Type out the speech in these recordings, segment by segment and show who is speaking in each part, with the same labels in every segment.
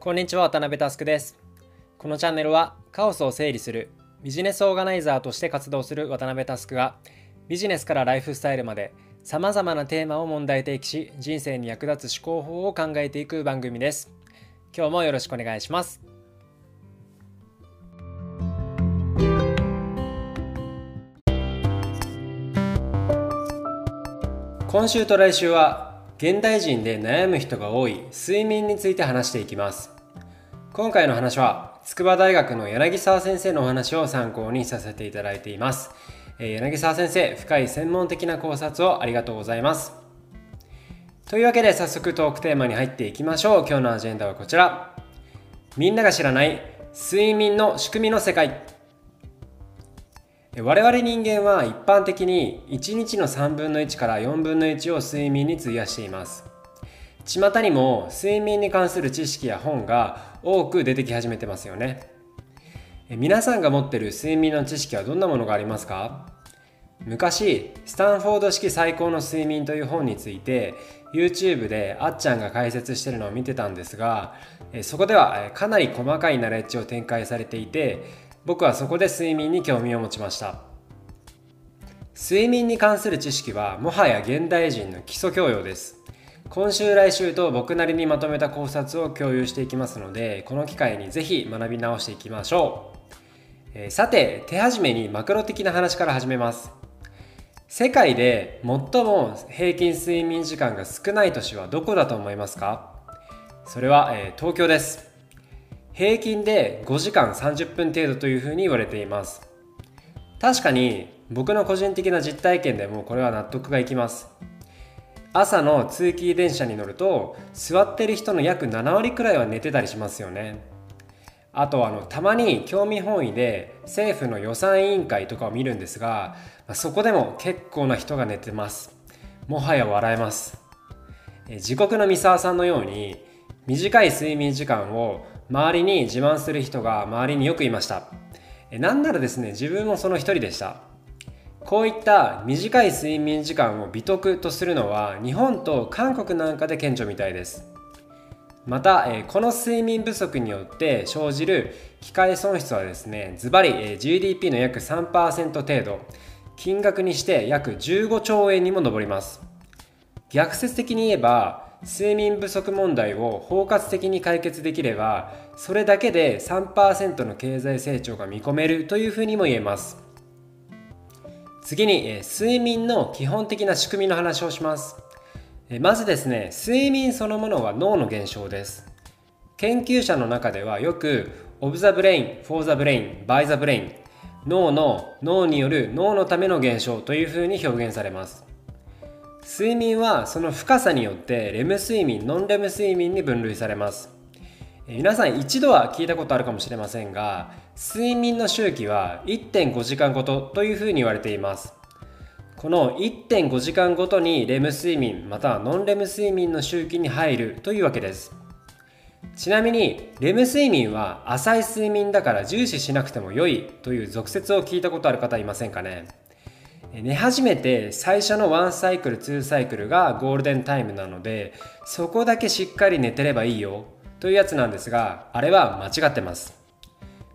Speaker 1: こんにちは渡辺佑です。このチャンネルはカオスを整理するビジネスオーガナイザーとして活動する渡辺佑がビジネスからライフスタイルまでさまざまなテーマを問題提起し人生に役立つ思考法を考えていく番組です。今日もよろしくお願いします。今週と来週は現代人で悩む人が多い睡眠について話していきます。今回の話は筑波大学の柳沢先生のお話を参考にさせていただいています、え柳沢先生深い専門的な考察をありがとうございます。というわけで早速トークテーマに入っていきましょう。今日のアジェンダはこちら。みんなが知らない睡眠の仕組みの世界。我々人間は一般的に1日の3分の1から4分の1を睡眠に費やしています。巷にも睡眠に関する知識や本が多く出てき始めてますよね。皆さんが持ってる睡眠の知識はどんなものがありますか？昔スタンフォード式最高の睡眠という本について YouTube であっちゃんが解説してるのを見てたんですがそこではかなり細かいナレッジを展開されていて僕はそこで睡眠に興味を持ちました。睡眠に関する知識はもはや現代人の基礎教養です。今週来週と僕なりにまとめた考察を共有していきますのでこの機会にぜひ学び直していきましょう、えー、さて手始めにマクロ的な話から始めます。世界で最も平均睡眠時間が少ない都市はどこだと思いますか？それは、えー、東京です。平均で5時間30分程度というふうに言われています。確かに僕の個人的な実体験でもこれは納得がいきます。朝の通勤電車に乗ると座ってる人の約7割くらいは寝てたりしますよね。あとあのたまに興味本位で政府の予算委員会とかを見るんですがそこでも結構な人が寝てます。もはや笑えます。自国の三沢さんのように短い睡眠時間を周りに自慢する人が周りによくいました。なんならですね自分もその一人でした。こういった短い睡眠時間を美徳とするのは日本と韓国なんかで顕著みたいです。またこの睡眠不足によって生じる機械損失はですねズバリ GDP の約3%程度。金額にして約15兆円にも上ります。逆説的に言えば睡眠不足問題を包括的に解決できればそれだけで3%の経済成長が見込めるというふうにも言えます。次に睡眠の基本的な仕組みの話をします。まずですね睡眠そのものは脳の現象です。研究者の中ではよく of the brain, for the brain, by the brain 脳の脳による脳のための現象というふうに表現されます。睡眠はその深さによってレム睡眠ノンレム睡眠に分類されます。皆さん一度は聞いたことあるかもしれませんが睡眠の周期は1.5時間ごとというふうに言われています。この1.5時間ごとにレム睡眠またはノンレム睡眠の周期に入るというわけです。ちなみにレム睡眠は浅い睡眠だから重視しなくても良いという俗説を聞いたことある方いませんかね？寝始めて最初の1サイクル2サイクルがゴールデンタイムなのでそこだけしっかり寝てればいいよというやつなんですがあれは間違ってます。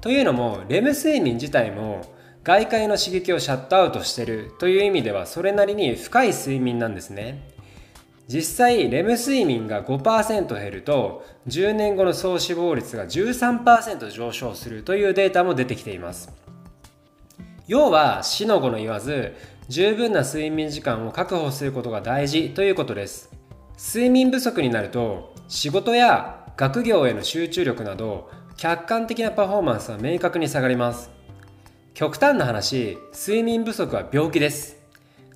Speaker 1: というのもレム睡眠自体も外界の刺激をシャットアウトしてるという意味ではそれなりに深い睡眠なんですね。実際レム睡眠が5%減ると10年後の総死亡率が13%上昇するというデータも出てきています。要は死の子の言わず十分な睡眠時間を確保することが大事ということです。睡眠不足になると仕事や学業への集中力など客観的なパフォーマンスは明確に下がります。極端な話睡眠不足は病気です。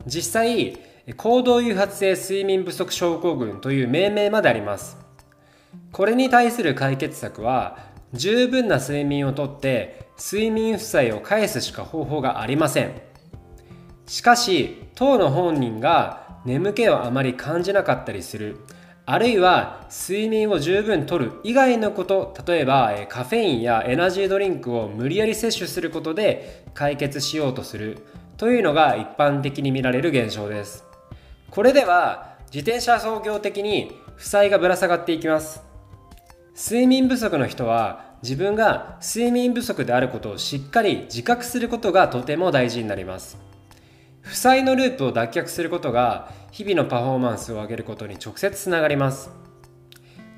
Speaker 1: 実際行動誘発性睡眠不足症候群という命名まであります。これに対する解決策は十分な睡眠をとって睡眠負債を返すしか方法がありません。しかし当の本人が眠気をあまり感じなかったりする。あるいは睡眠を十分とる以外のこと例えばカフェインやエナジードリンクを無理やり摂取することで解決しようとする。というのが一般的に見られる現象です。これでは自転車操業的に負債がぶら下がっていきます。睡眠不足の人は自分が睡眠不足であることをしっかり自覚することがとても大事になります。負債のループを脱却することが日々のパフォーマンスを上げることに直接つながります。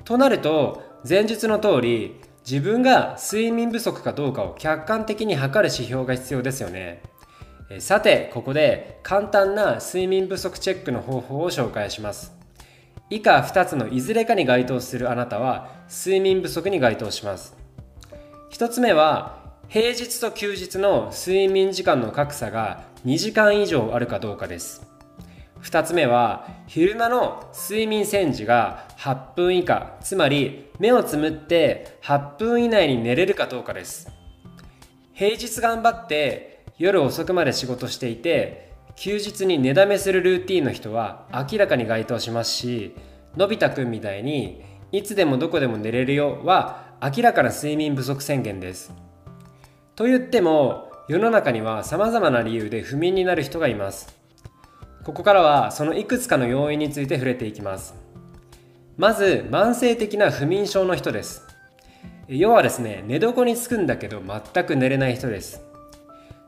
Speaker 1: となると前述の通り自分が睡眠不足かどうかを客観的に測る指標が必要ですよね。さてここで簡単な睡眠不足チェックの方法を紹介します。以下2つのいずれかに該当するあなたは睡眠不足に該当します。1つ目は平日と休日の睡眠時間の格差が2時間以上あるかどうかです。2つ目は昼間の睡眠戦時が8分以下つまり目をつむって8分以内に寝れるかどうかです。平日頑張って夜遅くまで仕事していて休日に寝だめするルーティンの人は明らかに該当しますしのび太くんみたいにいつでもどこでも寝れるよは明らかな睡眠不足宣言です。と言っても世の中には様々な理由で不眠になる人がいます。ここからはそのいくつかの要因について触れていきます。まず慢性的な不眠症の人です。要はですね寝床につくんだけど全く寝れない人です。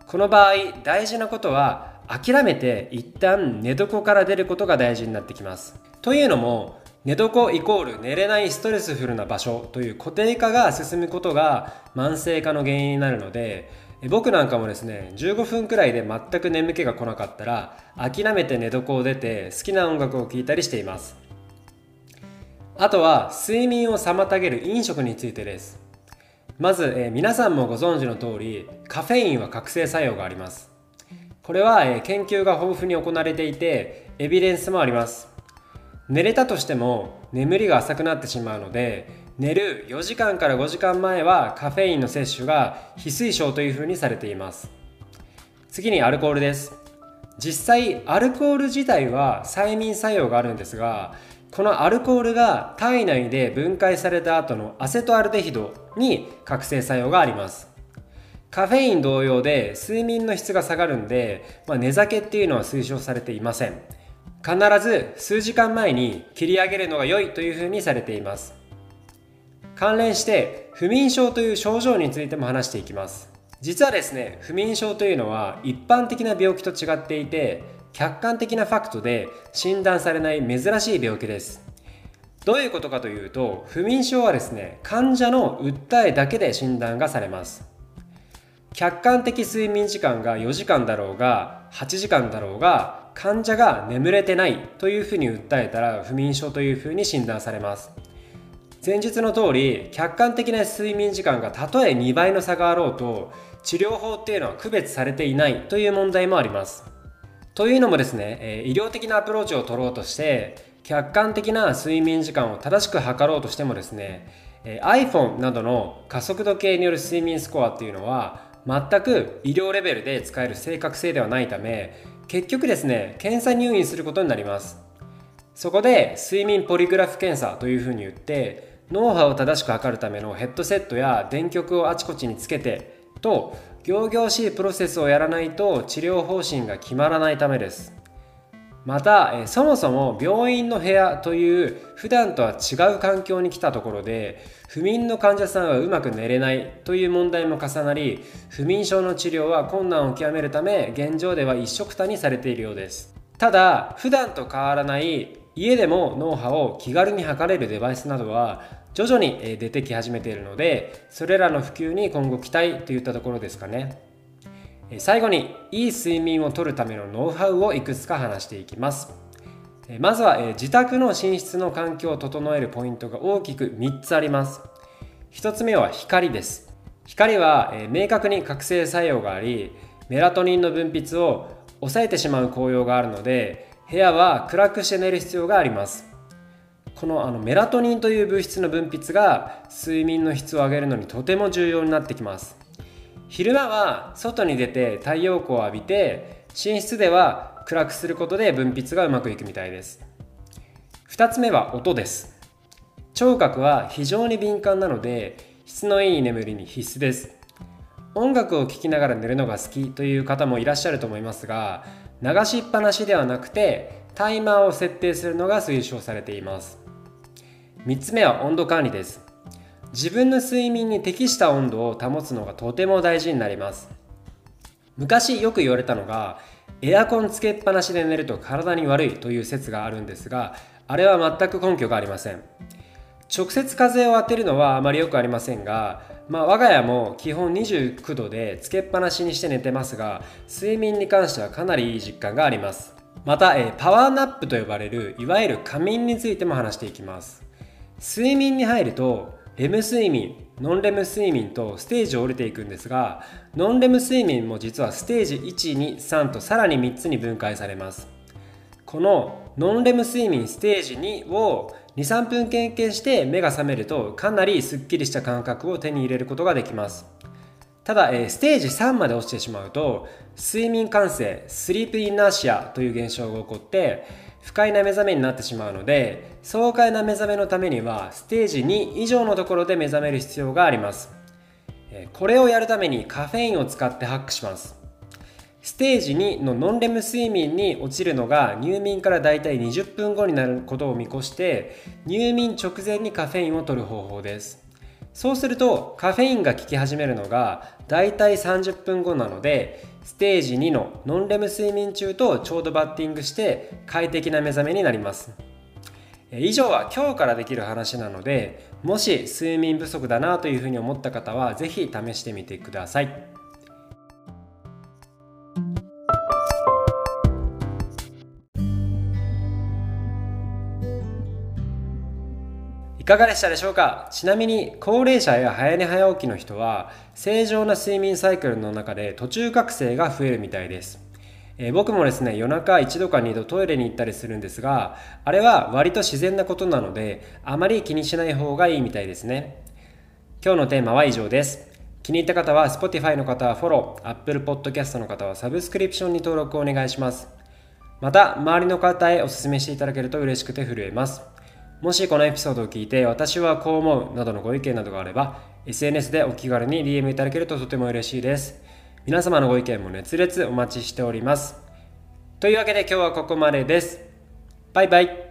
Speaker 1: この場合大事なことは諦めて一旦寝床から出ることが大事になってきます。というのも寝床イコール寝れないストレスフルな場所という固定化が進むことが慢性化の原因になるので僕なんかもですね15分くらいで全く眠気が来なかったら諦めて寝床を出て好きな音楽を聴いたりしています。あとは睡眠を妨げる飲食についてです。まず、えー、皆さんもご存知の通りカフェインは覚醒作用があります。これは、えー、研究が豊富に行われていてエビデンスもあります。寝れたとしても眠りが浅くなってしまうので寝る4時間から5時間前はカフェインの摂取が非推奨というふうにされています。次にアルコールです。実際アルコール自体は催眠作用があるんですがこのアルコールが体内で分解された後のアセトアルデヒドに覚醒作用があります。カフェイン同様で睡眠の質が下がるんで、まあ、寝酒っていうのは推奨されていません。必ず数時間前に切り上げるのが良いというふうにされています。関連して不眠症という症状についても話していきます。実はですね不眠症というのは一般的な病気と違っていて客観的なファクトで診断されない珍しい病気です。どういうことかというと不眠症はですね患者の訴えだけで診断がされます。客観的睡眠時間が4時間だろうが8時間だろうが患者が眠れてないというふうに訴えたら不眠症というふうに診断されます。前述の通り客観的な睡眠時間がたとえ2倍の差があろうと治療法っていうのは区別されていないという問題もあります。というのもですね医療的なアプローチを取ろうとして客観的な睡眠時間を正しく測ろうとしてもですね iPhone などの加速度計による睡眠スコアっていうのは全く医療レベルで使える正確性ではないため結局ですね検査入院することになります。そこで睡眠ポリグラフ検査というふうに言って脳波を正しく測るためのヘッドセットや電極をあちこちにつけてと仰々しいプロセスをやらないと治療方針が決まらないためです。またそもそも病院の部屋という普段とは違う環境に来たところで不眠の患者さんはうまく寝れないという問題も重なり不眠症の治療は困難を極めるため現状では一緒くたにされているようです。ただ普段と変わらない家でも脳波を気軽に測れるデバイスなどは徐々に出てき始めているのでそれらの普及に今後期待といったところですかね。最後にいい睡眠をとるためのノウハウをいくつか話していきます。まずは自宅の寝室の環境を整えるポイントが大きく3つあります。1つ目は光です。光は明確に覚醒作用がありメラトニンの分泌を抑えてしまう効用があるので部屋は暗くして寝る必要があります。このあのメラトニンという物質の分泌が睡眠の質を上げるのにとても重要になってきます。昼間は外に出て太陽光を浴びて寝室では暗くすることで分泌がうまくいくみたいです。2つ目は音です。聴覚は非常に敏感なので質のいい眠りに必須です。音楽を聴きながら寝るのが好きという方もいらっしゃると思いますが流しっぱなしではなくてタイマーを設定するのが推奨されています。3つ目は温度管理です。自分の睡眠に適した温度を保つのがとても大事になります。昔よく言われたのがエアコンつけっぱなしで寝ると体に悪いという説があるんですがあれは全く根拠がありません。直接風を当てるのはあまりよくありませんが、まあ、我が家も基本29度でつけっぱなしにして寝てますが睡眠に関してはかなりいい実感があります。また、えパワーナップと呼ばれるいわゆる仮眠についても話していきます。睡眠に入るとレム睡眠ノンレム睡眠とステージを降りていくんですがノンレム睡眠も実はステージ123とさらに3つに分解されます。このノンレム睡眠ステージ2を23分経験して目が覚めるとかなりすっきりした感覚を手に入れることができます。ただ、えステージ3まで落ちてしまうと睡眠感性スリープインナーシアという現象が起こって不快な目覚めになってしまうので爽快な目覚めのためにはステージ2以上のところで目覚める必要があります。これをやるためにカフェインを使ってハックします。ステージ2のノンレム睡眠に落ちるのが入眠からだいたい20分後になることを見越して入眠直前にカフェインを取る方法です。そうするとカフェインが効き始めるのがだいたい30分後なのでステージ2のノンレム睡眠中とちょうどバッティングして快適な目覚めになります。以上は今日からできる話なのでもし睡眠不足だなというふうに思った方は是非試してみてください。かがでしたでしょうか？ちなみに高齢者や早寝早起きの人は正常な睡眠サイクルの中で途中覚醒が増えるみたいです、えー、僕もですね夜中1度か2度トイレに行ったりするんですがあれは割と自然なことなのであまり気にしない方がいいみたいですね。今日のテーマは以上です。気に入った方は Spotify の方はフォロー Apple Podcast の方はサブスクリプションに登録をお願いします。また周りの方へお勧めしていただけると嬉しくて震えます。もしこのエピソードを聞いて私はこう思うなどのご意見などがあれば SNS でお気軽に DM いただけるととても嬉しいです。皆様のご意見も熱烈お待ちしております。というわけで今日はここまでです。バイバイ。